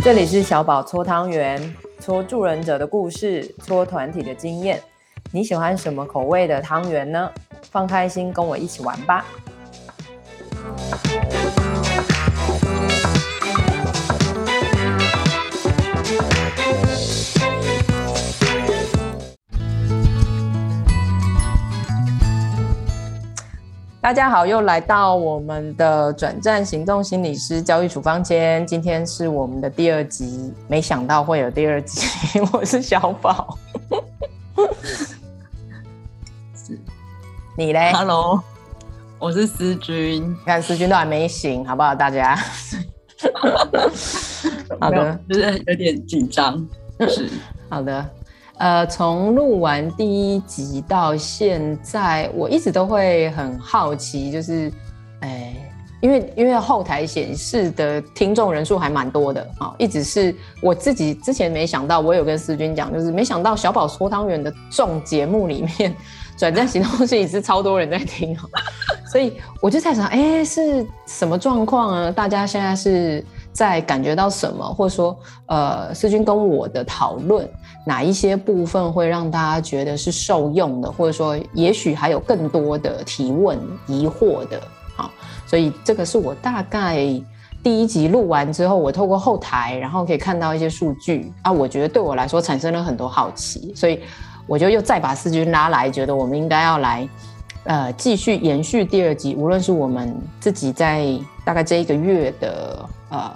这里是小宝搓汤圆，搓助人者的故事，搓团体的经验。你喜欢什么口味的汤圆呢？放开心，跟我一起玩吧。大家好，又来到我们的转战行动心理师教育处方间。今天是我们的第二集，没想到会有第二集。我是小宝，是，你嘞？Hello，我是思君。看思君都还没醒，好不好？大家，好的，就是有点紧张。是，好的。呃，从录完第一集到现在，我一直都会很好奇，就是，哎，因为因为后台显示的听众人数还蛮多的啊，一直是我自己之前没想到，我有跟思君讲，就是没想到小宝搓汤圆的众节目里面，转战行动心理师超多人在听，所以我就在想，哎，是什么状况啊？大家现在是在感觉到什么，或者说，呃，思君跟我的讨论。哪一些部分会让大家觉得是受用的，或者说也许还有更多的提问疑惑的，好，所以这个是我大概第一集录完之后，我透过后台，然后可以看到一些数据啊，我觉得对我来说产生了很多好奇，所以我就又再把思君拉来，觉得我们应该要来，呃，继续延续第二集，无论是我们自己在大概这一个月的呃。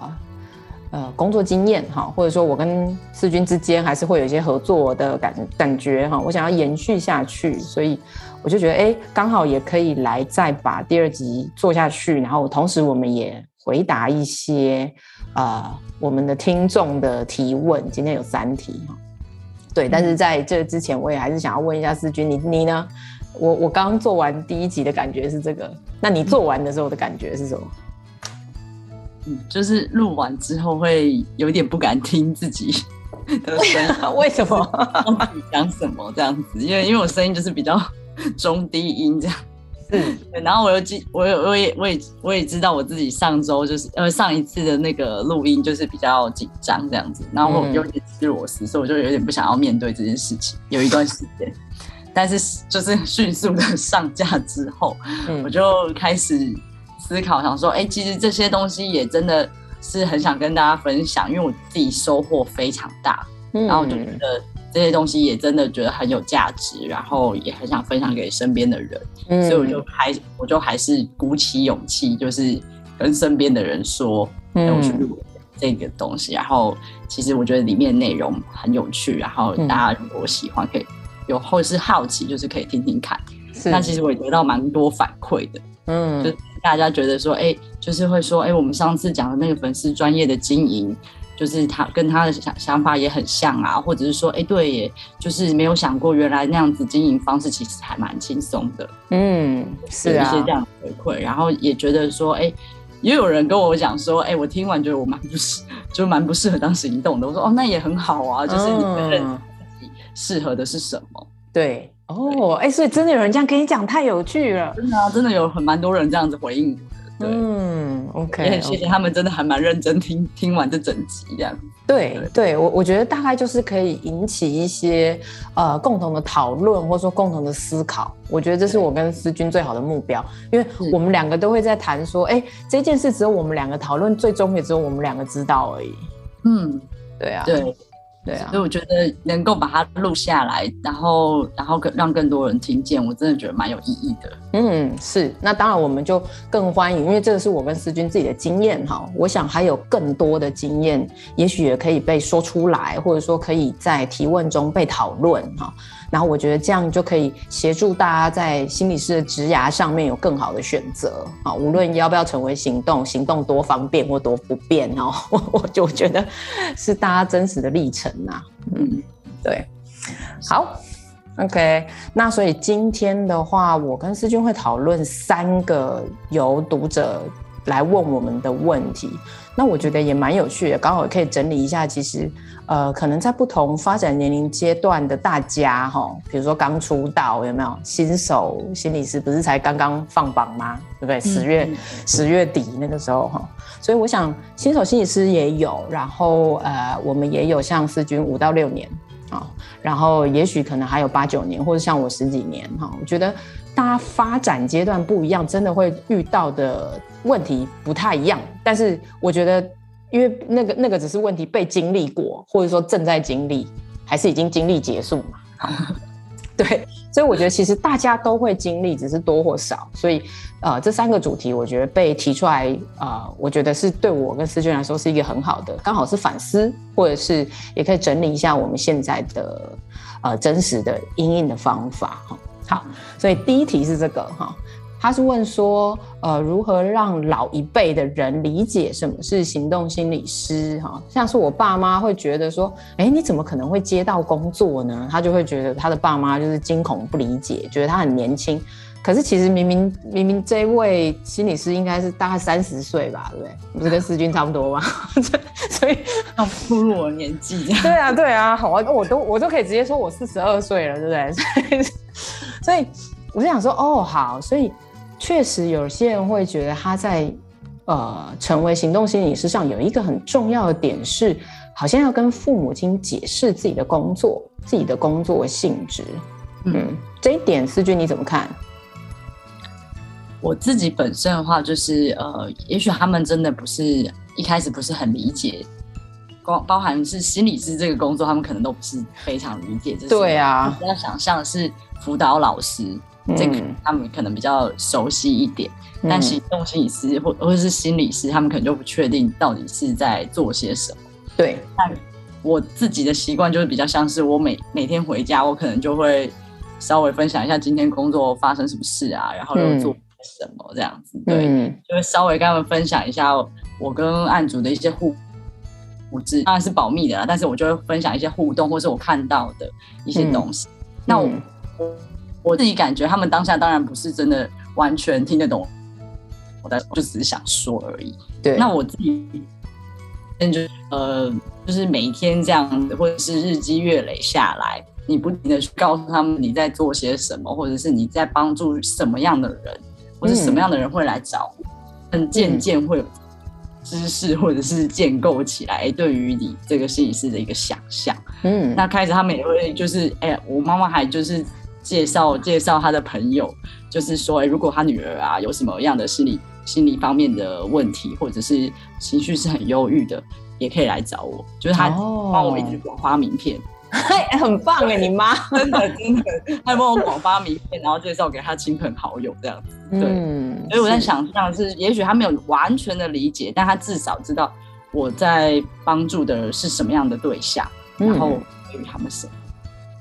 呃，工作经验哈，或者说我跟世军之间还是会有一些合作的感感觉哈，我想要延续下去，所以我就觉得哎，刚好也可以来再把第二集做下去，然后同时我们也回答一些呃我们的听众的提问，今天有三题哈，对，但是在这之前我也还是想要问一下思君，你你呢？我我刚做完第一集的感觉是这个，那你做完的时候的感觉是什么？嗯，就是录完之后会有点不敢听自己的声音，为什么？讲什么这样子？因为因为我声音就是比较中低音这样。嗯，然后我又记，我有我也我也我也知道我自己上周就是呃上一次的那个录音就是比较紧张这样子，然后我有点吃螺丝，所以我就有点不想要面对这件事情，有一段时间。但是就是迅速的上架之后，我就开始。思考想说，哎、欸，其实这些东西也真的是很想跟大家分享，因为我自己收获非常大，嗯、然后我就觉得这些东西也真的觉得很有价值，然后也很想分享给身边的人，嗯、所以我就还我就还是鼓起勇气，就是跟身边的人说，让、嗯、我去录这个东西。然后其实我觉得里面内容很有趣，然后大家如果喜欢，可以有或是好奇，就是可以听听看。那其实我也得到蛮多反馈的，嗯，就大家觉得说，哎、欸，就是会说，哎、欸，我们上次讲的那个粉丝专业的经营，就是他跟他的想想法也很像啊，或者是说，哎、欸，对，耶，就是没有想过原来那样子经营方式其实还蛮轻松的，嗯，是啊，有一些这样的回馈，然后也觉得说，哎、欸，也有人跟我讲说，哎、欸，我听完觉得我蛮不适，就蛮不适合当行动的，我说，哦，那也很好啊，就是你们认为自己适合的是什么，对。哦，哎，所以真的有人这样跟你讲，太有趣了。真的啊，真的有很蛮多人这样子回应我的。对，嗯，OK，也很谢谢他们，真的还蛮认真听听完这整集这样。对，对，对我我觉得大概就是可以引起一些呃共同的讨论，或者说共同的思考。我觉得这是我跟思君最好的目标，因为我们两个都会在谈说，哎，这件事只有我们两个讨论，最终也只有我们两个知道而已。嗯，对啊，对。对啊，所以我觉得能够把它录下来，然后然后更让更多人听见，我真的觉得蛮有意义的。嗯，是。那当然我们就更欢迎，因为这个是我跟思君自己的经验哈。我想还有更多的经验，也许也可以被说出来，或者说可以在提问中被讨论哈。然后我觉得这样就可以协助大家在心理师的职涯上面有更好的选择啊，无论要不要成为行动，行动多方便或多不便哦，我我就觉得是大家真实的历程呐。嗯，对，好，OK，那所以今天的话，我跟思君会讨论三个由读者来问我们的问题。那我觉得也蛮有趣的，刚好可以整理一下。其实，呃，可能在不同发展年龄阶段的大家，哈，比如说刚出道有没有新手心理师，不是才刚刚放榜吗？对不对？十月十月底那个时候，哈，所以我想新手心理师也有，然后呃，我们也有像思君五到六年，啊，然后也许可能还有八九年，或者像我十几年，哈，我觉得大家发展阶段不一样，真的会遇到的。问题不太一样，但是我觉得，因为那个那个只是问题被经历过，或者说正在经历，还是已经经历结束嘛？对，所以我觉得其实大家都会经历，只是多或少。所以，呃，这三个主题我觉得被提出来，呃，我觉得是对我跟思娟来说是一个很好的，刚好是反思，或者是也可以整理一下我们现在的呃真实的因应的方法哈。好，所以第一题是这个哈。他是问说，呃，如何让老一辈的人理解什么是行动心理师？哈，像是我爸妈会觉得说，哎，你怎么可能会接到工作呢？他就会觉得他的爸妈就是惊恐不理解，觉得他很年轻。可是其实明明明明这位心理师应该是大概三十岁吧，对不对？不是跟思君差不多吗？所以要步入我年纪。对啊，对啊，好啊，我都我都可以直接说我四十二岁了，对不对？所以，所以我就想说，哦，好，所以。确实，有些人会觉得他在呃成为行动心理师上有一个很重要的点是，好像要跟父母亲解释自己的工作、自己的工作性质。嗯，这一点思君你怎么看？我自己本身的话，就是呃，也许他们真的不是一开始不是很理解，光包含是心理师这个工作，他们可能都不是非常理解。对啊，要想象的是辅导老师。这个他们可能比较熟悉一点，嗯、但行动心理师或或者是心理师，他们可能就不确定到底是在做些什么。对，但我自己的习惯就是比较像是我每每天回家，我可能就会稍微分享一下今天工作发生什么事啊，然后又做什么这样子。嗯、对，嗯、就会稍微跟他们分享一下我跟案主的一些互互动，当然是保密的啦，但是我就会分享一些互动，或是我看到的一些东西。嗯、那我。嗯我自己感觉，他们当下当然不是真的完全听得懂，我的就只是想说而已。对，那我自己，就呃，就是每一天这样子，或者是日积月累下来，你不停的去告诉他们你在做些什么，或者是你在帮助什么样的人，或者什么样的人会来找，嗯，渐渐会有知识或者是建构起来对于你这个心理师的一个想象。嗯，那开始他们也会就是，哎呀，我妈妈还就是。介绍介绍他的朋友，就是说，欸，如果他女儿啊有什么样的心理心理方面的问题，或者是情绪是很忧郁的，也可以来找我。就是他帮我一直广发名片，嘿，很棒哎，你妈 真的真的，他帮我广发名片，然后介绍给他亲朋好友这样子。对，嗯，所以我在想象是，也许他没有完全的理解，但他至少知道我在帮助的是什么样的对象，然后给予他们什么。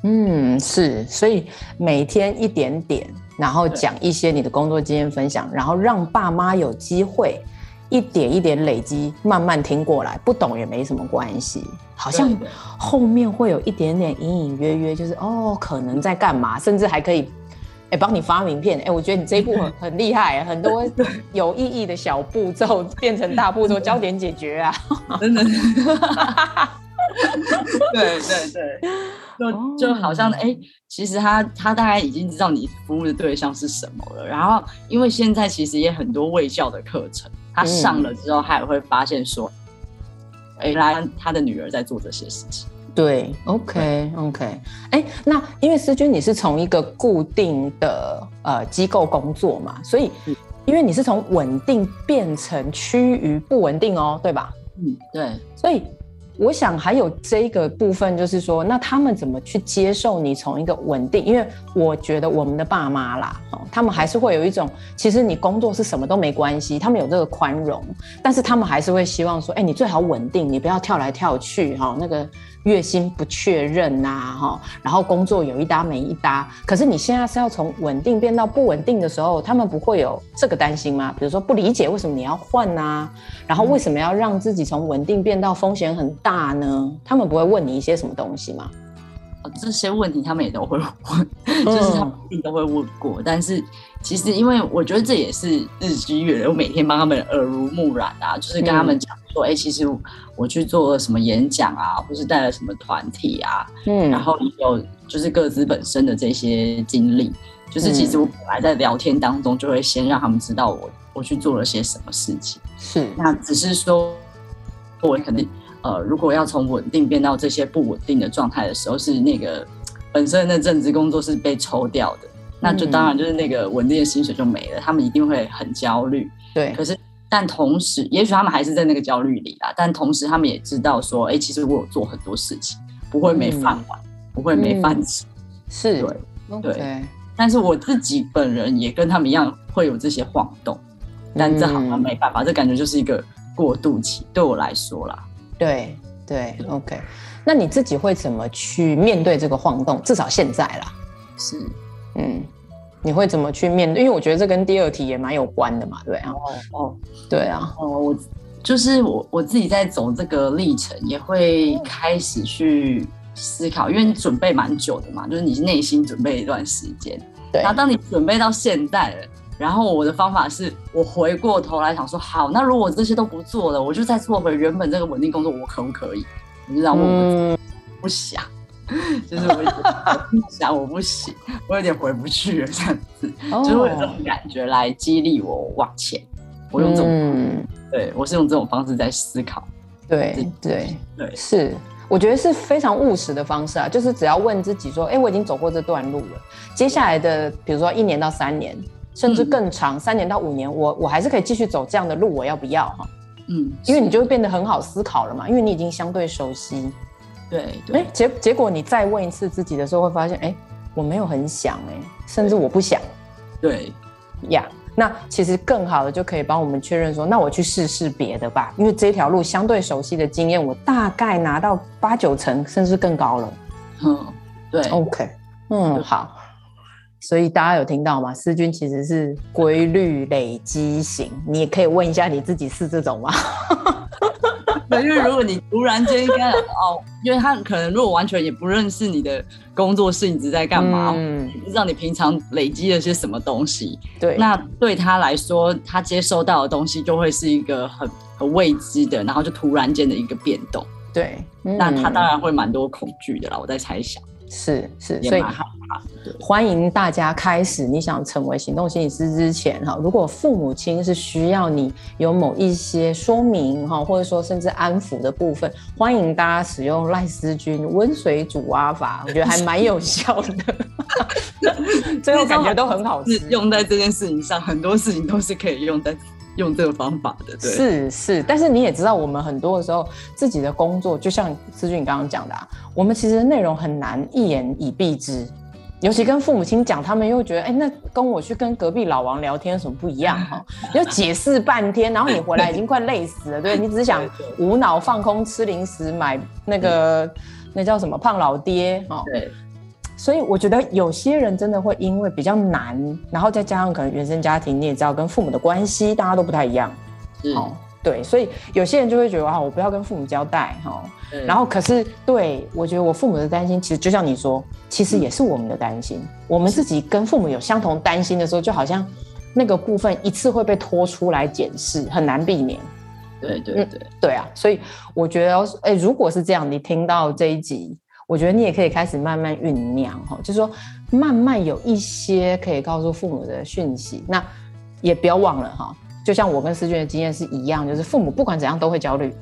嗯，是，所以每天一点点，然后讲一些你的工作经验分享，然后让爸妈有机会一点一点累积，慢慢听过来，不懂也没什么关系。好像后面会有一点点隐隐约约，就是哦，可能在干嘛，甚至还可以哎帮你发名片。哎，我觉得你这一步很 很厉害，很多有意义的小步骤变成大步骤，焦点解决啊，真的。对对对，就就好像哎、欸，其实他他大概已经知道你服务的对象是什么了。然后，因为现在其实也很多卫教的课程，他上了之后，他也会发现说，哎、他的女儿在做这些事情。对，OK OK，哎、欸，那因为思君你是从一个固定的呃机构工作嘛，所以因为你是从稳定变成趋于不稳定哦，对吧？嗯，对，所以。我想还有这个部分，就是说，那他们怎么去接受你从一个稳定？因为我觉得我们的爸妈啦，哦他们还是会有一种，其实你工作是什么都没关系，他们有这个宽容，但是他们还是会希望说，哎，你最好稳定，你不要跳来跳去，哈，那个。月薪不确认呐，哈，然后工作有一搭没一搭。可是你现在是要从稳定变到不稳定的时候，他们不会有这个担心吗？比如说不理解为什么你要换呐，然后为什么要让自己从稳定变到风险很大呢？他们不会问你一些什么东西吗？呃，这些问题他们也都会问，就是他们一定都会问过。但是其实，因为我觉得这也是日积月累，我每天帮他们耳濡目染啊，就是跟他们讲说，哎、嗯欸，其实我去做了什么演讲啊，或是带了什么团体啊，嗯，然后有就是各自本身的这些经历，就是其实我本来在聊天当中就会先让他们知道我我去做了些什么事情，是，那只是说我肯定。呃，如果要从稳定变到这些不稳定的状态的时候，是那个本身那正职工作是被抽掉的，那就当然就是那个稳定的薪水就没了，他们一定会很焦虑。对，可是但同时，也许他们还是在那个焦虑里啦，但同时他们也知道说，哎、欸，其实我有做很多事情，不会没饭碗，嗯、不会没饭吃。是，对.对。但是我自己本人也跟他们一样会有这些晃动，但这好像没办法，这感觉就是一个过渡期，对我来说啦。对对，OK，那你自己会怎么去面对这个晃动？至少现在啦，是，嗯，你会怎么去面对？因为我觉得这跟第二题也蛮有关的嘛，对啊，哦哦，对啊，哦，我就是我我自己在走这个历程，也会开始去思考，因为你准备蛮久的嘛，就是你内心准备一段时间，对，然后当你准备到现在了。然后我的方法是我回过头来想说，好，那如果我这些都不做了，我就再做回原本这个稳定工作，我可不可以？我就这样问我、嗯、不想，就是我不想，我不行，我有点回不去了，这样子，哦、就是我有这种感觉来激励我往前。我用这种，嗯、对我是用这种方式在思考。对对对，是，我觉得是非常务实的方式啊，就是只要问自己说，哎，我已经走过这段路了，接下来的，比如说一年到三年。甚至更长，三年到五年，我我还是可以继续走这样的路，我要不要哈？嗯，因为你就会变得很好思考了嘛，因为你已经相对熟悉。对，对，结结果你再问一次自己的时候，会发现，哎，我没有很想，哎，甚至我不想。对，呀，yeah, 那其实更好的就可以帮我们确认说，那我去试试别的吧，因为这条路相对熟悉的经验，我大概拿到八九成，甚至更高了。嗯，对，OK，嗯，好。所以大家有听到吗？思君其实是规律累积型，你也可以问一下你自己是这种吗？对，因为如果你突然间哦，因为他可能如果完全也不认识你的工作性质在干嘛，嗯，不知道你平常累积了些什么东西，对，那对他来说，他接收到的东西就会是一个很很未知的，然后就突然间的一个变动，对，嗯、那他当然会蛮多恐惧的啦，我在猜想。是是，所以欢迎大家开始。你想成为行动心理师之前，哈，如果父母亲是需要你有某一些说明，哈，或者说甚至安抚的部分，欢迎大家使用赖思君温水煮蛙法，我觉得还蛮有效的。最后感觉都很好吃，用在这件事情上，很多事情都是可以用在。用这个方法的，对，是是，但是你也知道，我们很多的时候自己的工作，就像思俊你刚刚讲的啊，我们其实内容很难一言以蔽之，尤其跟父母亲讲，他们又觉得，哎，那跟我去跟隔壁老王聊天有什么不一样哈？你要解释半天，然后你回来已经快累死了，对，你只是想无脑放空吃零食，买那个那叫什么胖老爹哈？对。所以我觉得有些人真的会因为比较难，然后再加上可能原生家庭，你也知道跟父母的关系大家都不太一样，是。哦，对，所以有些人就会觉得啊，我不要跟父母交代哈，然后可是对我觉得我父母的担心，其实就像你说，其实也是我们的担心，我们自己跟父母有相同担心的时候，就好像那个部分一次会被拖出来检视，很难避免。对对对、嗯，对啊，所以我觉得，哎，如果是这样，你听到这一集。我觉得你也可以开始慢慢酝酿哈，就是说慢慢有一些可以告诉父母的讯息，那也不要忘了哈，就像我跟思君的经验是一样，就是父母不管怎样都会焦虑，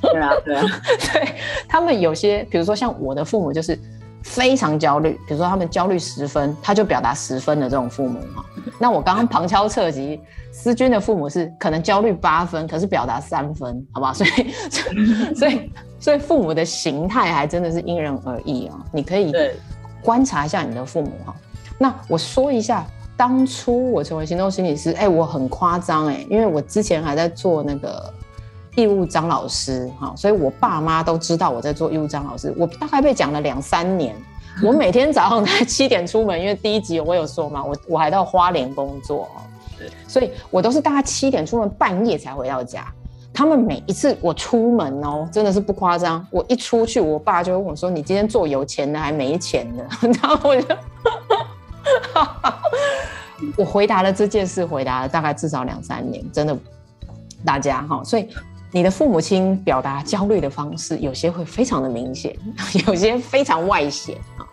对 啊对啊，对 他们有些，比如说像我的父母就是非常焦虑，比如说他们焦虑十分，他就表达十分的这种父母哈，那我刚刚旁敲侧击，思君的父母是可能焦虑八分，可是表达三分，好不好？所以 所以。所以父母的形态还真的是因人而异啊！你可以观察一下你的父母哈。那我说一下，当初我成为行动心理师，哎，我很夸张哎，因为我之前还在做那个义务张老师哈，所以我爸妈都知道我在做义务张老师。我大概被讲了两三年，我每天早上在七点出门，因为第一集我有说嘛，我我还到花莲工作，对，所以我都是大概七点出门，半夜才回到家。他们每一次我出门哦，真的是不夸张，我一出去，我爸就会问我说：“你今天做有钱的还没钱的？” 然后我就，我回答了这件事，回答了大概至少两三年，真的，大家哈，所以你的父母亲表达焦虑的方式，有些会非常的明显，有些非常外显啊，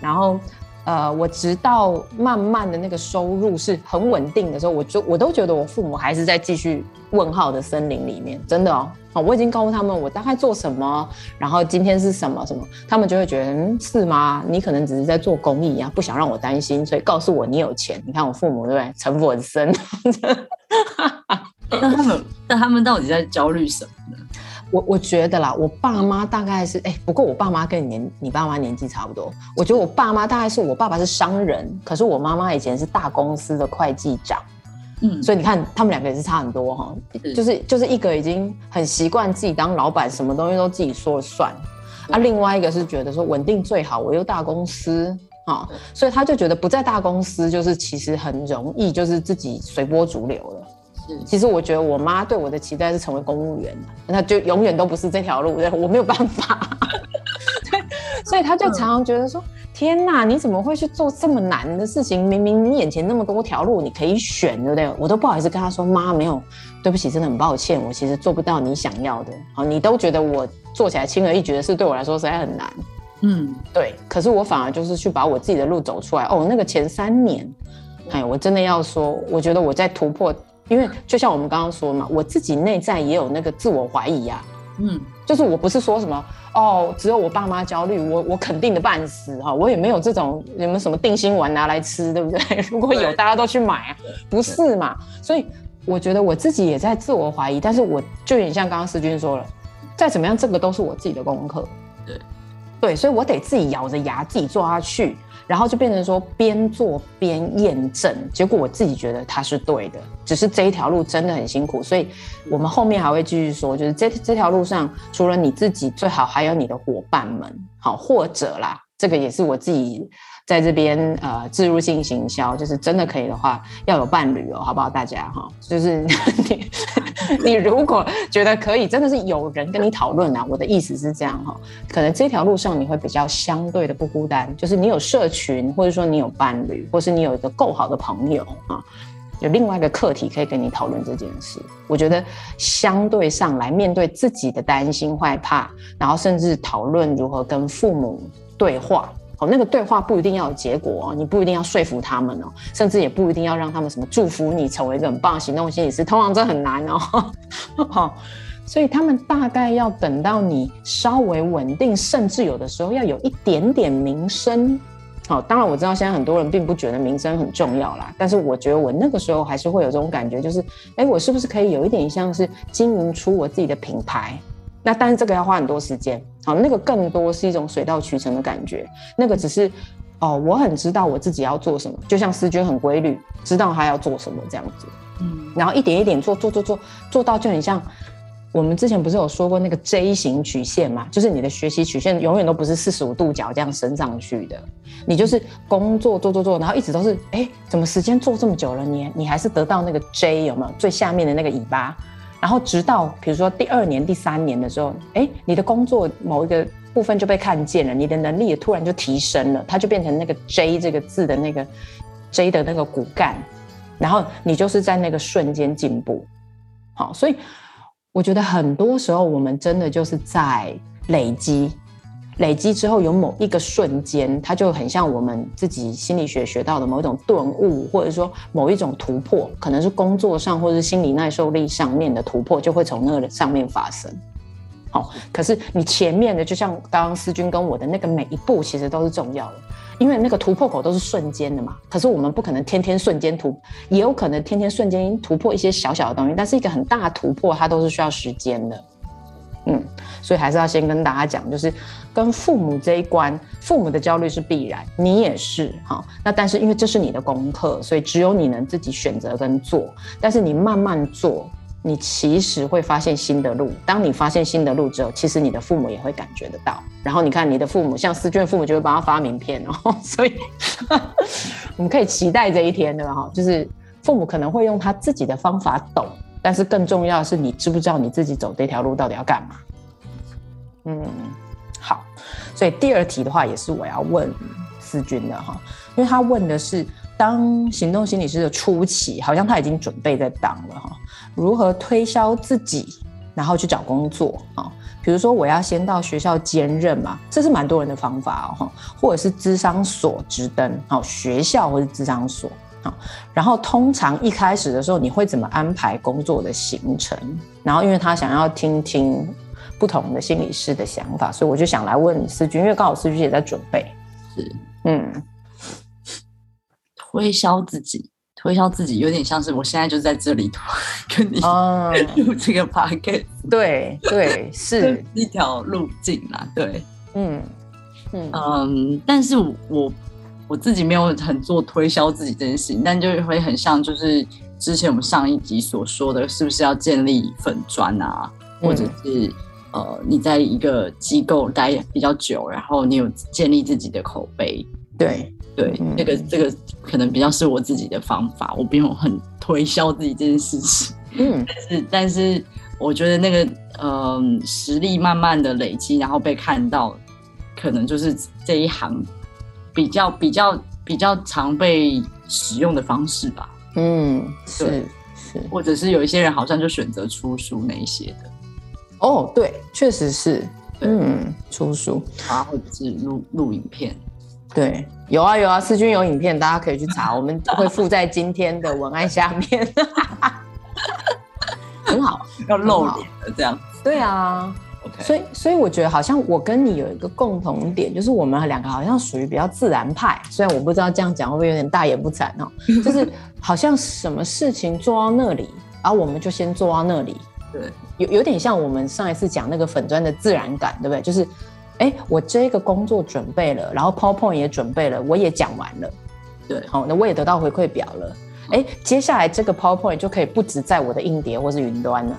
然后。呃，我直到慢慢的那个收入是很稳定的时候，我就我都觉得我父母还是在继续问号的森林里面，真的哦。好，我已经告诉他们我大概做什么，然后今天是什么什么，他们就会觉得，嗯，是吗？你可能只是在做公益啊，不想让我担心，所以告诉我你有钱。你看我父母对不对？城府很深。那他们那他们到底在焦虑什么？我我觉得啦，我爸妈大概是哎、欸，不过我爸妈跟你年你爸妈年纪差不多。我觉得我爸妈大概是我爸爸是商人，可是我妈妈以前是大公司的会计长，嗯，所以你看他们两个也是差很多哈，就是就是一个已经很习惯自己当老板，什么东西都自己说了算，啊，另外一个是觉得说稳定最好，我又大公司啊，所以他就觉得不在大公司就是其实很容易就是自己随波逐流了。其实我觉得我妈对我的期待是成为公务员，那就永远都不是这条路，我没有办法。对，所以他就常常觉得说：“天哪，你怎么会去做这么难的事情？明明你眼前那么多条路你可以选，对不对？”我都不好意思跟他说：“妈，没有，对不起，真的很抱歉，我其实做不到你想要的。好，你都觉得我做起来轻而易举的事，对我来说实在很难。嗯，对。可是我反而就是去把我自己的路走出来。哦，那个前三年，哎，我真的要说，我觉得我在突破。”因为就像我们刚刚说嘛，我自己内在也有那个自我怀疑呀、啊，嗯，就是我不是说什么哦，只有我爸妈焦虑，我我肯定的半死哈，我也没有这种有没有什么定心丸拿来吃，对不对？如果有，大家都去买啊，不是嘛？所以我觉得我自己也在自我怀疑，但是我就有点像刚刚思君说了，再怎么样，这个都是我自己的功课，对，所以我得自己咬着牙自己做下去。然后就变成说边做边验证，结果我自己觉得它是对的，只是这一条路真的很辛苦，所以我们后面还会继续说，就是这这条路上除了你自己，最好还有你的伙伴们，好，或者啦，这个也是我自己。在这边呃，置入性行销，就是真的可以的话，要有伴侣哦，好不好？大家哈，就是 你 你如果觉得可以，真的是有人跟你讨论啊。我的意思是这样哈，可能这条路上你会比较相对的不孤单，就是你有社群，或者说你有伴侣，或是你有一个够好的朋友啊，有另外一个课题可以跟你讨论这件事。我觉得相对上来面对自己的担心、害怕，然后甚至讨论如何跟父母对话。哦，那个对话不一定要有结果哦，你不一定要说服他们哦，甚至也不一定要让他们什么祝福你成为一个很棒的行动心理师，通常这很难哦。好，所以他们大概要等到你稍微稳定，甚至有的时候要有一点点名声。好，当然我知道现在很多人并不觉得名声很重要啦，但是我觉得我那个时候还是会有这种感觉，就是，哎，我是不是可以有一点像是经营出我自己的品牌？那但是这个要花很多时间，好，那个更多是一种水到渠成的感觉。那个只是，哦，我很知道我自己要做什么，就像思君很规律，知道他要做什么这样子，嗯，然后一点一点做，做做做，做到就很像我们之前不是有说过那个 J 型曲线嘛，就是你的学习曲线永远都不是四十五度角这样升上去的，你就是工作做做做，然后一直都是，哎，怎么时间做这么久了，你你还是得到那个 J 有没有最下面的那个尾巴？然后直到比如说第二年、第三年的时候，哎，你的工作某一个部分就被看见了，你的能力也突然就提升了，它就变成那个 J 这个字的那个 J 的那个骨干，然后你就是在那个瞬间进步。好，所以我觉得很多时候我们真的就是在累积。累积之后，有某一个瞬间，它就很像我们自己心理学学到的某一种顿悟，或者说某一种突破，可能是工作上或者是心理耐受力上面的突破，就会从那个上面发生。好，可是你前面的，就像刚刚思君跟我的那个每一步，其实都是重要的，因为那个突破口都是瞬间的嘛。可是我们不可能天天瞬间突，也有可能天天瞬间突破一些小小的东西，但是一个很大突破，它都是需要时间的。嗯，所以还是要先跟大家讲，就是跟父母这一关，父母的焦虑是必然，你也是哈。那但是因为这是你的功课，所以只有你能自己选择跟做。但是你慢慢做，你其实会发现新的路。当你发现新的路之后，其实你的父母也会感觉得到。然后你看你的父母，像思均父母就会帮他发名片哦。所以我们可以期待这一天，对吧？哈，就是父母可能会用他自己的方法懂。但是更重要的是，你知不知道你自己走这条路到底要干嘛？嗯，好，所以第二题的话，也是我要问思君的哈，因为他问的是，当行动心理师的初期，好像他已经准备在当了哈，如何推销自己，然后去找工作啊？比如说我要先到学校兼任嘛，这是蛮多人的方法哦，或者是咨商所直登，好，学校或是咨商所。好，然后通常一开始的时候，你会怎么安排工作的行程？然后，因为他想要听听不同的心理师的想法，所以我就想来问思君，因为刚好思君也在准备。是，嗯，推销自己，推销自己有点像是我现在就在这里跟你录这个 podcast，嗯。对对，是 一条路径啦。对，嗯嗯嗯，但是我。我自己没有很做推销自己这件事情，但就会很像，就是之前我们上一集所说的，是不是要建立粉砖啊，或者是呃，你在一个机构待比较久，然后你有建立自己的口碑。对对，那、这个这个可能比较是我自己的方法，我不用很推销自己这件事情。嗯，但是但是我觉得那个呃实力慢慢的累积，然后被看到，可能就是这一行。比较比较比较常被使用的方式吧，嗯，是是，或者是有一些人好像就选择出书那一些的，哦，对，确实是，嗯，出书。啊，或者是录录影片，对，有啊有啊，思君有影片，大家可以去查，我们会附在今天的文案下面，很好，要露脸的这样，对啊。所以，所以我觉得好像我跟你有一个共同点，就是我们两个好像属于比较自然派。虽然我不知道这样讲会不会有点大言不惭哦，就是好像什么事情做到那里，然后我们就先做到那里。对，有有点像我们上一次讲那个粉砖的自然感，对不对？就是，哎，我这个工作准备了，然后 PowerPoint 也准备了，我也讲完了，对，好，那我也得到回馈表了。哎，接下来这个 PowerPoint 就可以不止在我的硬碟或是云端了。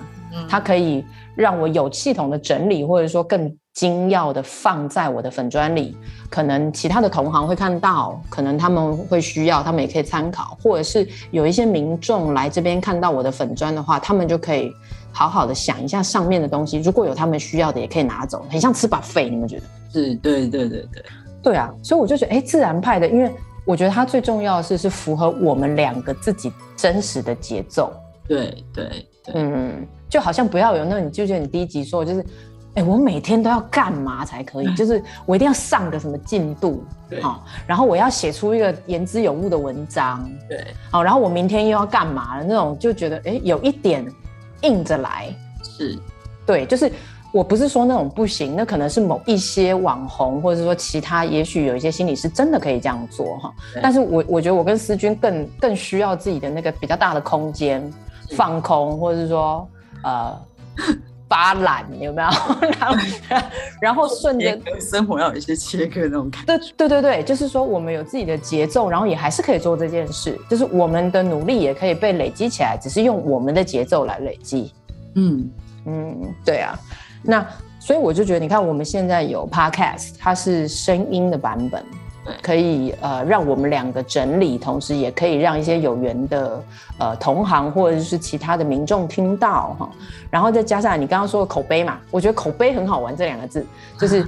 它可以让我有系统的整理，或者说更精要的放在我的粉砖里，可能其他的同行会看到，可能他们会需要，他们也可以参考，或者是有一些民众来这边看到我的粉砖的话，他们就可以好好的想一下上面的东西，如果有他们需要的，也可以拿走，很像吃 buffet，你们觉得？是，对对对对，对啊，所以我就觉得，哎，自然派的，因为我觉得它最重要的是是符合我们两个自己真实的节奏，对对对，嗯。就好像不要有那种，你就觉得你第一集说就是，哎、欸，我每天都要干嘛才可以？就是我一定要上个什么进度，对，好，然后我要写出一个言之有物的文章，对，好，然后我明天又要干嘛了？那种就觉得，哎、欸，有一点硬着来，是，对，就是我不是说那种不行，那可能是某一些网红，或者是说其他，也许有一些心理师真的可以这样做哈。但是我我觉得我跟思君更更需要自己的那个比较大的空间，放空，或者是说。呃，发懒有没有？然后，然后顺着生活要有一些切割那种感觉。对对对对，就是说我们有自己的节奏，然后也还是可以做这件事。就是我们的努力也可以被累积起来，只是用我们的节奏来累积。嗯嗯，对啊。那所以我就觉得，你看我们现在有 Podcast，它是声音的版本。可以呃，让我们两个整理，同时也可以让一些有缘的呃同行或者是其他的民众听到哈，然后再加上你刚刚说的口碑嘛，我觉得口碑很好玩这两个字，就是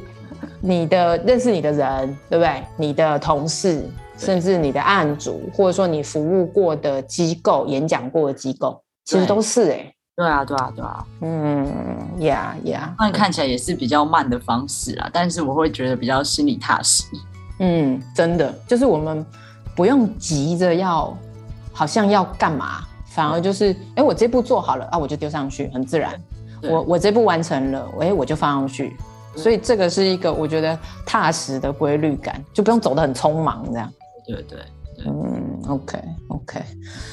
你的认识你的人，对不对？你的同事，甚至你的案主，或者说你服务过的机构、演讲过的机构，其实都是哎、欸，对啊，对啊，对啊，嗯，Yeah，Yeah，，那看起来也是比较慢的方式啊，但是我会觉得比较心里踏实。嗯，真的就是我们不用急着要，好像要干嘛，反而就是，哎、欸，我这步做好了啊，我就丢上去，很自然。我我这步完成了，哎、欸，我就放上去。所以这个是一个我觉得踏实的规律感，就不用走得很匆忙这样。对对对，嗯，OK OK。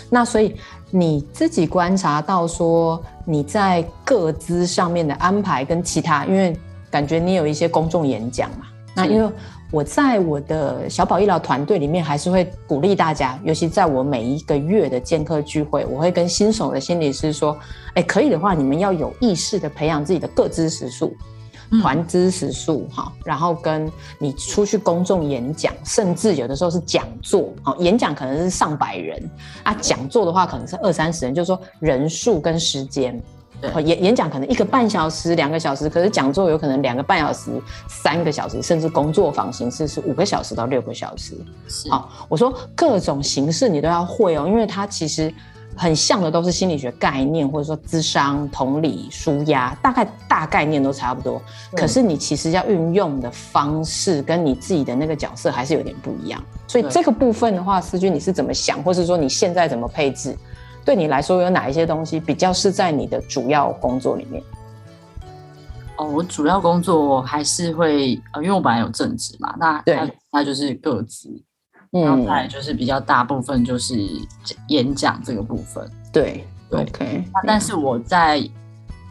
那所以你自己观察到说你在各资上面的安排跟其他，因为感觉你有一些公众演讲嘛，那因为。我在我的小宝医疗团队里面，还是会鼓励大家，尤其在我每一个月的见客聚会，我会跟新手的心理师说：“哎，可以的话，你们要有意识的培养自己的各知识数。团知识数哈，然后跟你出去公众演讲，甚至有的时候是讲座，好，演讲可能是上百人啊，讲座的话可能是二三十人，就是说人数跟时间。对，演演讲可能一个半小时、两个小时，可是讲座有可能两个半小时、三个小时，甚至工作坊形式是五个小时到六个小时。是，好，我说各种形式你都要会哦，因为它其实很像的都是心理学概念，或者说智商、同理、舒压，大概大概念都差不多。可是你其实要运用的方式跟你自己的那个角色还是有点不一样。所以这个部分的话，思君你是怎么想，或是说你现在怎么配置？对你来说，有哪一些东西比较是在你的主要工作里面？哦，我主要工作还是会呃，因为我本来有正职嘛，那对，那就是个职，嗯，然后再来就是比较大部分就是演讲这个部分。对，对，OK。那但是我在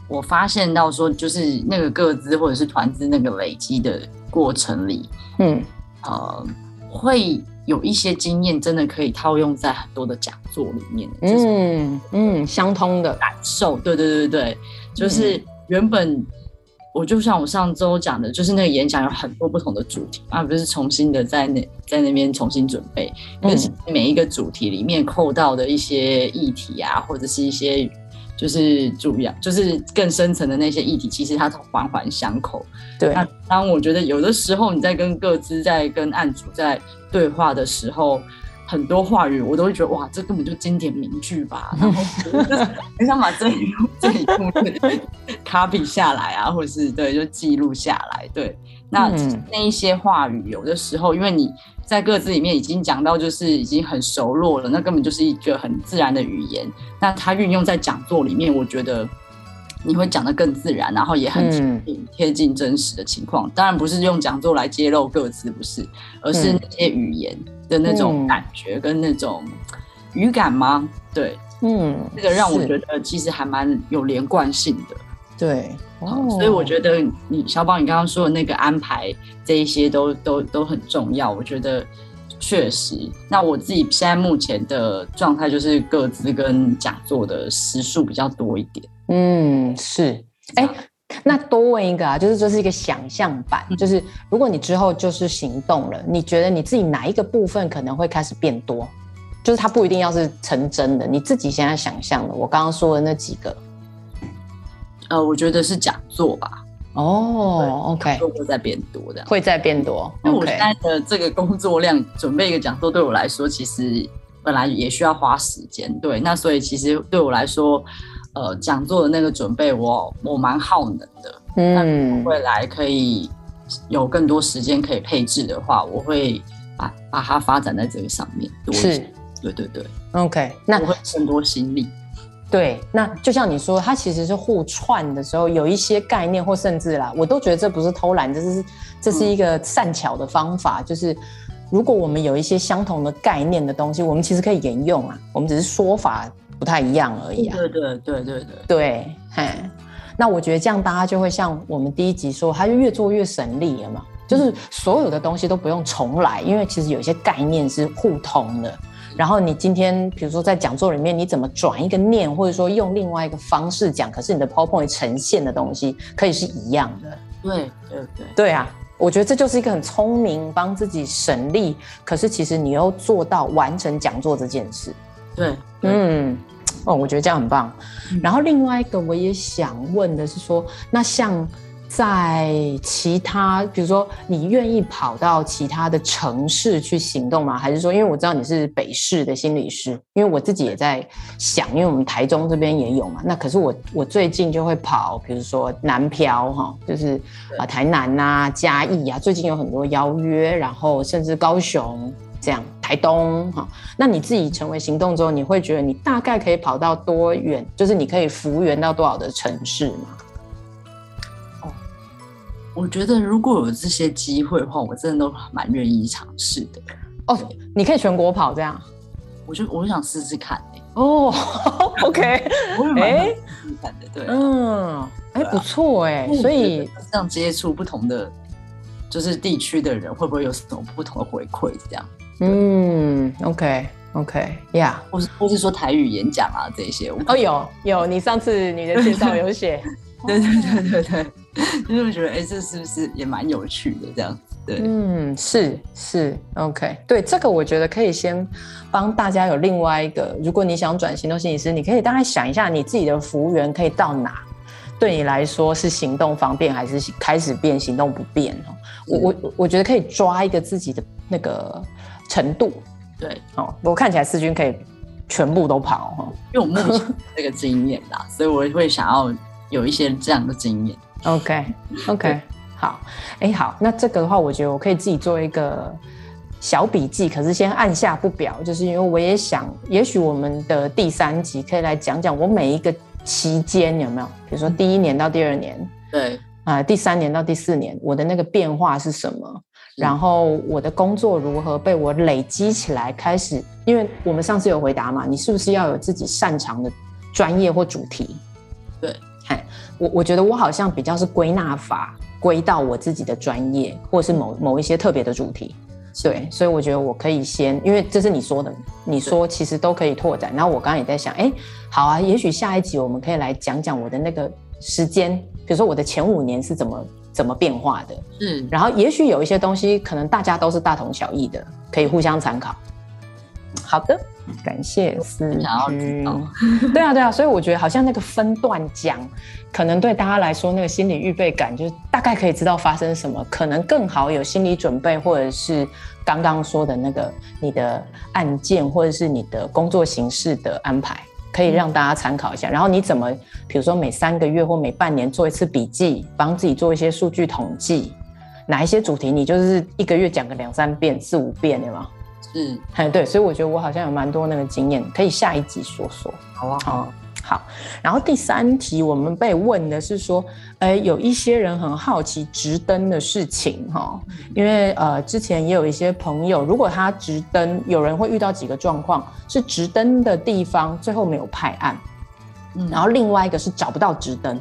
我发现到说，就是那个个资或者是团资那个累积的过程里，嗯，呃，会。有一些经验真的可以套用在很多的讲座里面，嗯嗯，相通的感受，对对对对，就是原本我就像我上周讲的，就是那个演讲有很多不同的主题啊，不是重新的在那在那边重新准备，可是每一个主题里面扣到的一些议题啊，或者是一些。就是主要就是更深层的那些议题，其实它环环相扣。对，那当我觉得有的时候你在跟各自在跟案主在对话的时候，很多话语我都会觉得哇，这根本就经典名句吧。然后很想把这一这一部分 copy 下来啊，或者是对，就记录下来。对，那、嗯、那一些话语有的时候，因为你。在各自里面已经讲到，就是已经很熟络了，那根本就是一个很自然的语言。那它运用在讲座里面，我觉得你会讲的更自然，然后也很贴近真实的情况。嗯、当然不是用讲座来揭露个资，不是，而是那些语言的那种感觉跟那种语感吗？对，嗯，这个让我觉得其实还蛮有连贯性的。对。哦，所以我觉得你小宝，你刚刚说的那个安排，这一些都都都很重要。我觉得确实，那我自己现在目前的状态就是个资跟讲座的时数比较多一点。嗯，是。哎，那多问一个啊，就是这是一个想象版，嗯，就是如果你之后就是行动了，你觉得你自己哪一个部分可能会开始变多？就是它不一定要是成真的，你自己现在想象的，我刚刚说的那几个。呃，我觉得是讲座吧。哦，OK，会在变多的，会再变多。因为我现在的这个工作量，准备一个讲座对我来说，其实本来也需要花时间。对，那所以其实对我来说，呃，讲座的那个准备我，我我蛮耗能的。嗯，未来可以有更多时间可以配置的话，我会把把它发展在这个上面多一些。是，对对对，OK，那我会更多心力。对，那就像你说，它其实是互串的时候，有一些概念或甚至啦，我都觉得这不是偷懒，这是这是一个善巧的方法。就是如果我们有一些相同的概念的东西，我们其实可以沿用啊，我们只是说法不太一样而已啊。对对对对对对，嘿，那我觉得这样大家就会像我们第一集说，他就越做越省力了嘛，就是所有的东西都不用重来，因为其实有一些概念是互通的。然后你今天，比如说在讲座里面，你怎么转一个念，或者说用另外一个方式讲，可是你的 PowerPoint 呈现的东西可以是一样的。对对对，对啊，我觉得这就是一个很聪明，帮自己省力，可是其实你又做到完成讲座这件事。对，对嗯，哦，我觉得这样很棒。嗯。然后另外一个我也想问的是说，那像。在其他，比如说，你愿意跑到其他的城市去行动吗？还是说，因为我知道你是北市的心理师，因为我自己也在想，因为我们台中这边也有嘛。那可是我，我最近就会跑，比如说南漂哈，就是啊台南啊、嘉义啊，最近有很多邀约，然后甚至高雄这样，台东哈。那你自己成为行动之后，你会觉得你大概可以跑到多远？就是你可以复原到多少的城市吗？我觉得如果有这些机会的话，我真的都蛮愿意尝试的。哦，你可以全国跑这样，我就我想试试看哦，OK，我也蛮想试试看的。对，嗯，哎，不错哎。所以这样接触不同的就是地区的人，会不会有什么不同的回馈？这样，嗯，OK，OK，Yeah，或是或是说台语演讲啊这些。哦，有有，你上次你的介绍有写。对对对对对，就是我觉得哎，这是不是也蛮有趣的这样子？对，嗯，是是，OK，对，这个我觉得可以先帮大家有另外一个，如果你想转行动心理师，你可以大概想一下你自己的服务员可以到哪，对你来说是行动方便还是开始变行动不便？我我我觉得可以抓一个自己的那个程度。对，哦，我看起来思君可以全部都跑哈，因为我没有这个经验啦，所以我会想要有一些这样的经验。OK，OK，好，哎，好，那这个的话，我觉得我可以自己做一个小笔记，可是先按下不表，就是因为我也想，也许我们的第三集可以来讲讲我每一个期间有没有，比如说第一年到第二年，对，啊、呃，第三年到第四年，我的那个变化是什么？然后我的工作如何被我累积起来？开始，因为我们上次有回答嘛，你是不是要有自己擅长的专业或主题？对，嗨，我我觉得我好像比较是归纳法，归到我自己的专业，或是某某一些特别的主题。对，所以我觉得我可以先，因为这是你说的，你说其实都可以拓展。然后我刚刚也在想，哎，好啊，也许下一集我们可以来讲讲我的那个时间，比如说我的前五年是怎么。怎么变化的？嗯，然后也许有一些东西，可能大家都是大同小异的，可以互相参考。好的，感谢思君。对啊，对啊，所以我觉得好像那个分段讲，可能对大家来说，那个心理预备感，就是大概可以知道发生什么，可能更好有心理准备，或者是刚刚说的那个你的案件，或者是你的工作形式的安排。可以让大家参考一下，然后你怎么，比如说每三个月或每半年做一次笔记，帮自己做一些数据统计，哪一些主题你就是一个月讲个两三遍、四五遍，对吗？是，哎，对，所以我觉得我好像有蛮多那个经验，可以下一集说说，好啊，好。好，然后第三题我们被问的是说，呃，有一些人很好奇直登的事情哈，因为呃之前也有一些朋友，如果他直登，有人会遇到几个状况，是直登的地方最后没有派案，嗯，然后另外一个是找不到直登，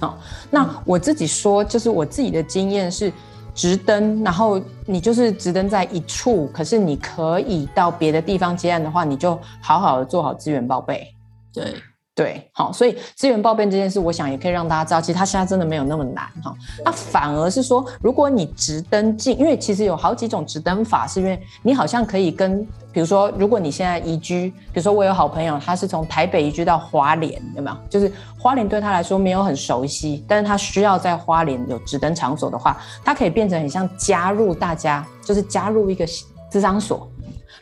好，那我自己说，就是我自己的经验是直登，然后你就是直登在一处，可是你可以到别的地方接案的话，你就好好的做好资源报备，对。对，好，所以资源报备这件事，我想也可以让大家知道，其实它现在真的没有那么难哈。那反而是说，如果你直登进，因为其实有好几种直登法，是因为你好像可以跟，比如说，如果你现在移居，比如说我有好朋友，他是从台北移居到花莲，有没有？就是花莲对他来说没有很熟悉，但是他需要在花莲有直登场所的话，他可以变成很像加入大家，就是加入一个咨商所，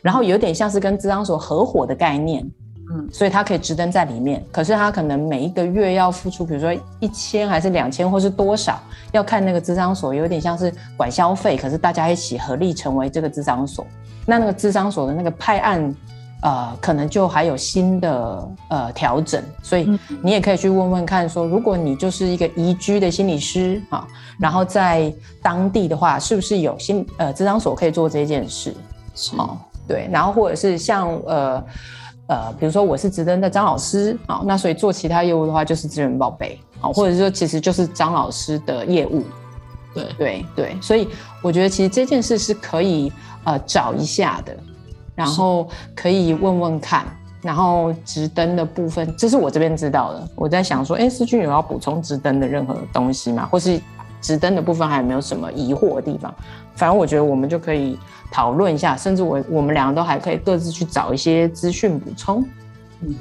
然后有点像是跟咨商所合伙的概念。嗯，所以他可以直登在里面，可是他可能每一个月要付出，比如说一千还是两千，或是多少，要看那个智商所，有点像是管消费，可是大家一起合力成为这个智商所，那那个智商所的那个派案，呃，可能就还有新的呃调整，所以你也可以去问问看，说如果你就是一个移居的心理师啊，然后在当地的话，是不是有心呃智商所可以做这件事？是，对，然后或者是像呃。呃，比如说我是直登的张老师，好，那所以做其他业务的话就是资源报备，好，或者是说其实就是张老师的业务，对。对对，所以我觉得其实这件事是可以呃找一下的，然后可以问问看，然后直登的部分，这是我这边知道的，我在想说，哎，思俊有要补充直登的任何东西吗？或是直灯的部分还有没有什么疑惑的地方？反正我觉得我们就可以。讨论一下，甚至我我们两个都还可以各自去找一些资讯补充。嗯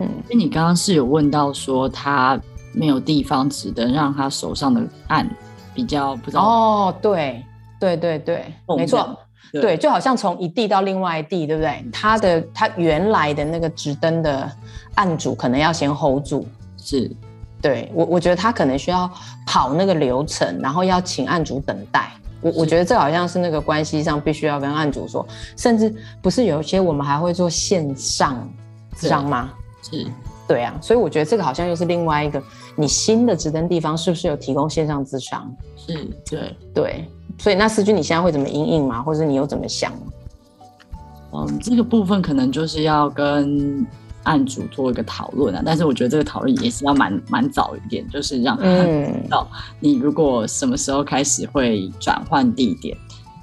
嗯，因为你刚刚是有问到说他没有地方直灯让他手上的按比较不知道哦，对对对对，没错，对，对，就好像从一地到另外一地，对不对？他的他原来的那个直灯的案主可能要先 hold 住，是，对我我觉得他可能需要跑那个流程，然后要请案主等待。我我觉得这好像是那个关系上必须要跟案主说，甚至不是有一些我们还会做线上智商吗？是，对啊，所以我觉得这个好像又是另外一个，你新的职登地方是不是有提供线上智商？是，对对，所以那思君你现在会怎么应应吗？或者你又怎么想？嗯，这个部分可能就是要跟。案主做一个讨论啊，但是我觉得这个讨论也是要蛮蛮早一点，就是让他知道你如果什么时候开始会转换地点，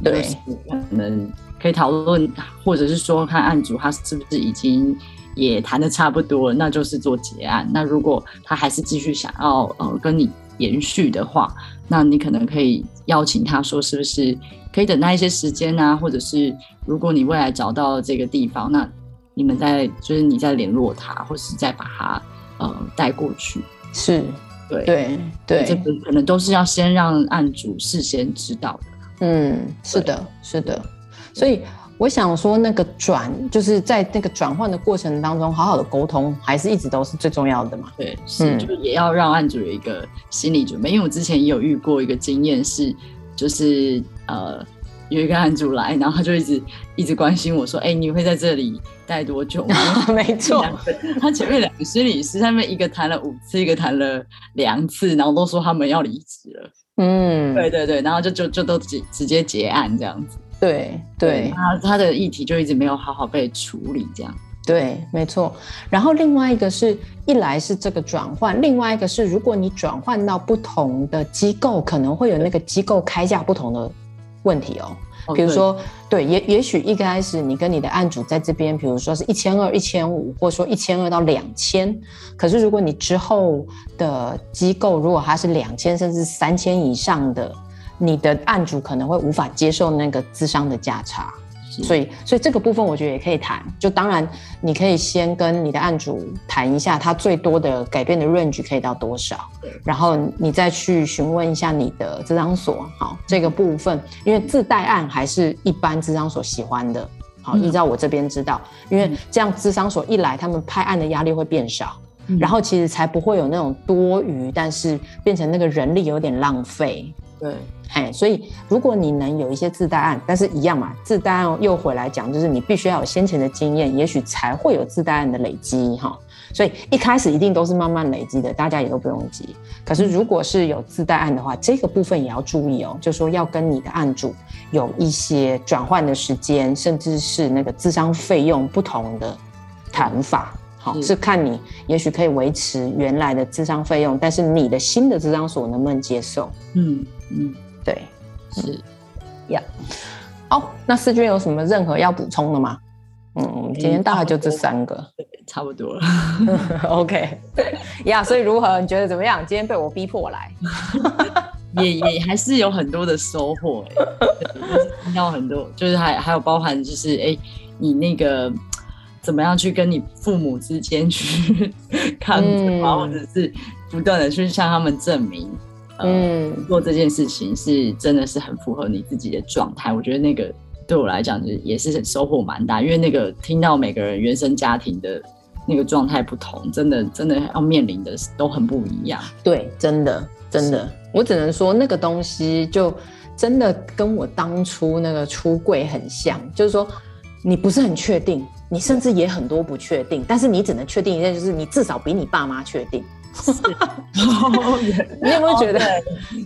对，可能可以讨论，或者是说看案主他是不是已经也谈的差不多了，那就是做结案。那如果他还是继续想要呃跟你延续的话，那你可能可以邀请他说，是不是可以等待一些时间啊？或者是如果你未来找到了这个地方，那你们在就是你在联络他，或是再把他呃带过去。是，对对对，这个可能都是要先让案主事先知道的。嗯，是的，是的。所以我想说，那个转就是在那个转换的过程当中，好好的沟通，还是一直都是最重要的嘛。对，是，嗯、就也要让案主有一个心理准备。因为我之前也有遇过一个经验是，就是呃，有一个案主来，然后他就一直一直关心我说：“哎、欸，你会在这里待多久吗？” 没错，他前面两个心理师，他们一个谈了五次，一个谈了两次，然后都说他们要离职了。嗯，对对对，然后就就就都直直接结案这样子。对对，他他的议题就一直没有好好被处理，这样。对，没错。然后另外一个是一来是这个转换，另外一个是如果你转换到不同的机构，可能会有那个机构开价不同的问题哦。比如说，对，也也许一开始你跟你的案主在这边，比如说是一千二、一千五，或者说一千二到两千，可是如果你之后的机构如果它是两千甚至三千以上的，你的案主可能会无法接受那个资商的价差。所以，所以这个部分我觉得也可以谈。就当然，你可以先跟你的案主谈一下，他最多的改变的 range 可以到多少，然后你再去询问一下你的智商所。好，这个部分，因为自带案还是一般智商所喜欢的。好，依照我这边知道，因为这样智商所一来，他们派案的压力会变少，然后其实才不会有那种多余，但是变成那个人力有点浪费。对，嘿，所以如果你能有一些自带案，但是一样嘛，自带案又回来讲，就是你必须要有先前的经验，也许才会有自带案的累积哈。所以一开始一定都是慢慢累积的，大家也都不用急。可是如果是有自带案的话，这个部分也要注意哦，就说要跟你的案主有一些转换的时间，甚至是那个智商费用不同的谈法。好，是看你也许可以维持原来的智商费用，但是你的新的智商所能不能接受？嗯。嗯，对，是呀。好，那思均有什么任何要补充的吗？嗯，今天大概就这三个，对，差不多了。OK，呀，所以如何？你觉得怎么样？今天被我逼迫来，也也还是有很多的收获哎、欸，听到很多，就是还还有包含就是哎、欸，你那个怎么样去跟你父母之间去 抗争啊，嗯、或者是不断的去向他们证明。嗯，做这件事情是真的是很符合你自己的状态。我觉得那个对我来讲，就也是很收获蛮大。因为那个听到每个人原生家庭的那个状态不同，真的真的要面临的都很不一样。对，真的真的，我只能说那个东西就真的跟我当初那个出柜很像，就是说你不是很确定，你甚至也很多不确定，但是你只能确定一件，就是你至少比你爸妈确定。是，你有没有觉得？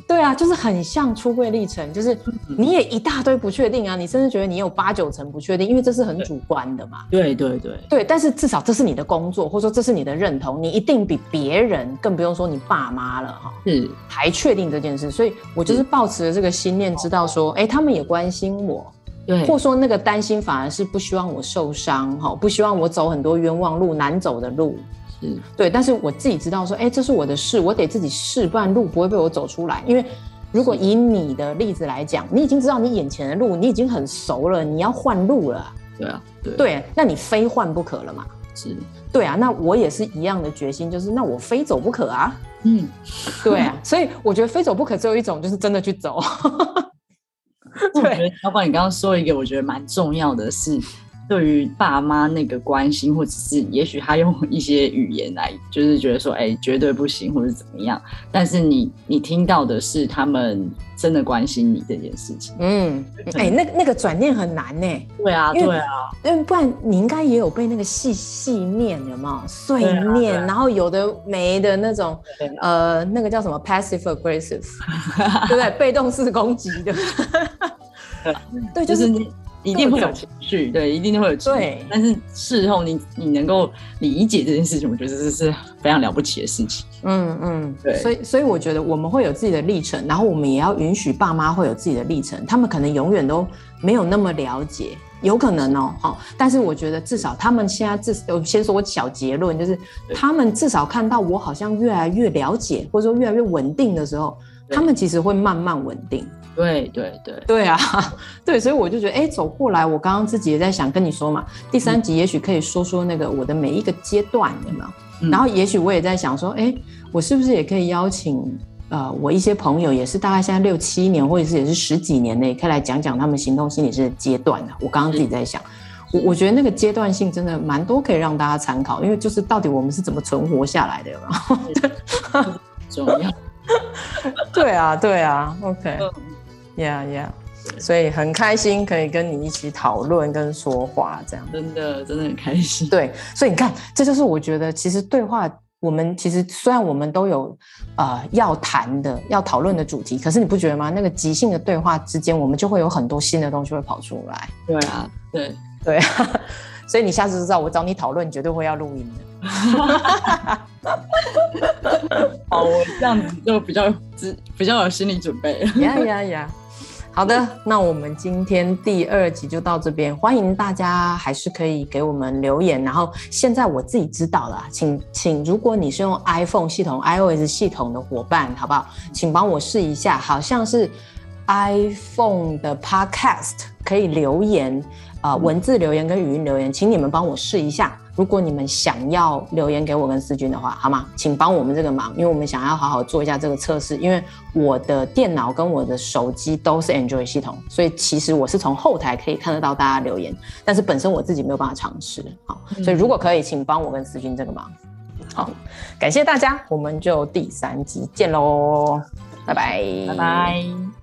对啊，就是很像出柜历程，就是你也一大堆不确定啊，你甚至觉得你有八九成不确定，因为这是很主观的嘛。对对对对，但是至少这是你的工作，或者说这是你的认同，你一定比别人，更不用说你爸妈了哈，是还确定这件事。所以我就是抱持了这个心念，知道说，哎，他们也关心我，对，或说那个担心反而是不希望我受伤哈，不希望我走很多冤枉路、难走的路。是对，但是我自己知道说，哎，这是我的事，我得自己试，不然路不会被我走出来。因为如果以你的例子来讲，你已经知道你眼前的路，你已经很熟了，你要换路了。对啊，对，对，那你非换不可了嘛？是，对啊，那我也是一样的决心，就是那我非走不可啊。嗯，对啊，所以我觉得非走不可只有一种，就是真的去走。对，要不然你刚刚说一个，我觉得蛮重要的是。对于爸妈那个关心，或者是也许他用一些语言来，就是觉得说，哎，绝对不行，或者怎么样。但是你你听到的是他们真的关心你这件事情。嗯，哎，那那个转念很难呢。对啊，对啊，因为不然你应该也有被那个细细念，有没有碎念？然后有的没的那种，呃，那个叫什么 passive aggressive，对不对？被动式攻击的。对，就是你。一定会有情绪，对，一定会有情绪。但是事后你你能够理解这件事情，我觉得这是非常了不起的事情。嗯嗯，对。所以所以我觉得我们会有自己的历程，然后我们也要允许爸妈会有自己的历程。他们可能永远都没有那么了解，有可能哦，哈。但是我觉得至少他们现在至少，我先说我小结论，就是他们至少看到我好像越来越了解，或者说越来越稳定的时候，他们其实会慢慢稳定。对对对对啊，对，所以我就觉得，哎，走过来，我刚刚自己也在想跟你说嘛，第三集也许可以说说那个我的每一个阶段，有没有？嗯、然后也许我也在想说，哎，我是不是也可以邀请呃我一些朋友，也是大概现在六七年，或者是也是十几年内，可以来讲讲他们行动心理师的阶段呢？我刚刚自己在想，我我觉得那个阶段性真的蛮多可以让大家参考，因为就是到底我们是怎么存活下来的，有没有？重要。对啊，对啊，OK。呀呀，yeah, yeah. 所以很开心可以跟你一起讨论跟说话，这样真的真的很开心。对，所以你看，这就是我觉得其实对话，我们其实虽然我们都有呃要谈的、要讨论的主题，可是你不觉得吗？那个即兴的对话之间，我们就会有很多新的东西会跑出来。对啊，对对啊，所以你下次知道我找你讨论，绝对会要录音的。好，我这样子就比较比较有心理准备。呀呀呀！好的，那我们今天第二集就到这边，欢迎大家还是可以给我们留言。然后现在我自己知道了，请请，如果你是用 iPhone 系统、iOS 系统的伙伴，好不好？请帮我试一下，好像是 iPhone 的 Podcast 可以留言啊、呃，文字留言跟语音留言，请你们帮我试一下。如果你们想要留言给我跟思君的话，好吗？请帮我们这个忙，因为我们想要好好做一下这个测试。因为我的电脑跟我的手机都是 Android 系统，所以其实我是从后台可以看得到大家留言，但是本身我自己没有办法尝试。好，所以如果可以，请帮我跟思君这个忙。好，感谢大家，我们就第三集见喽，拜拜，拜拜。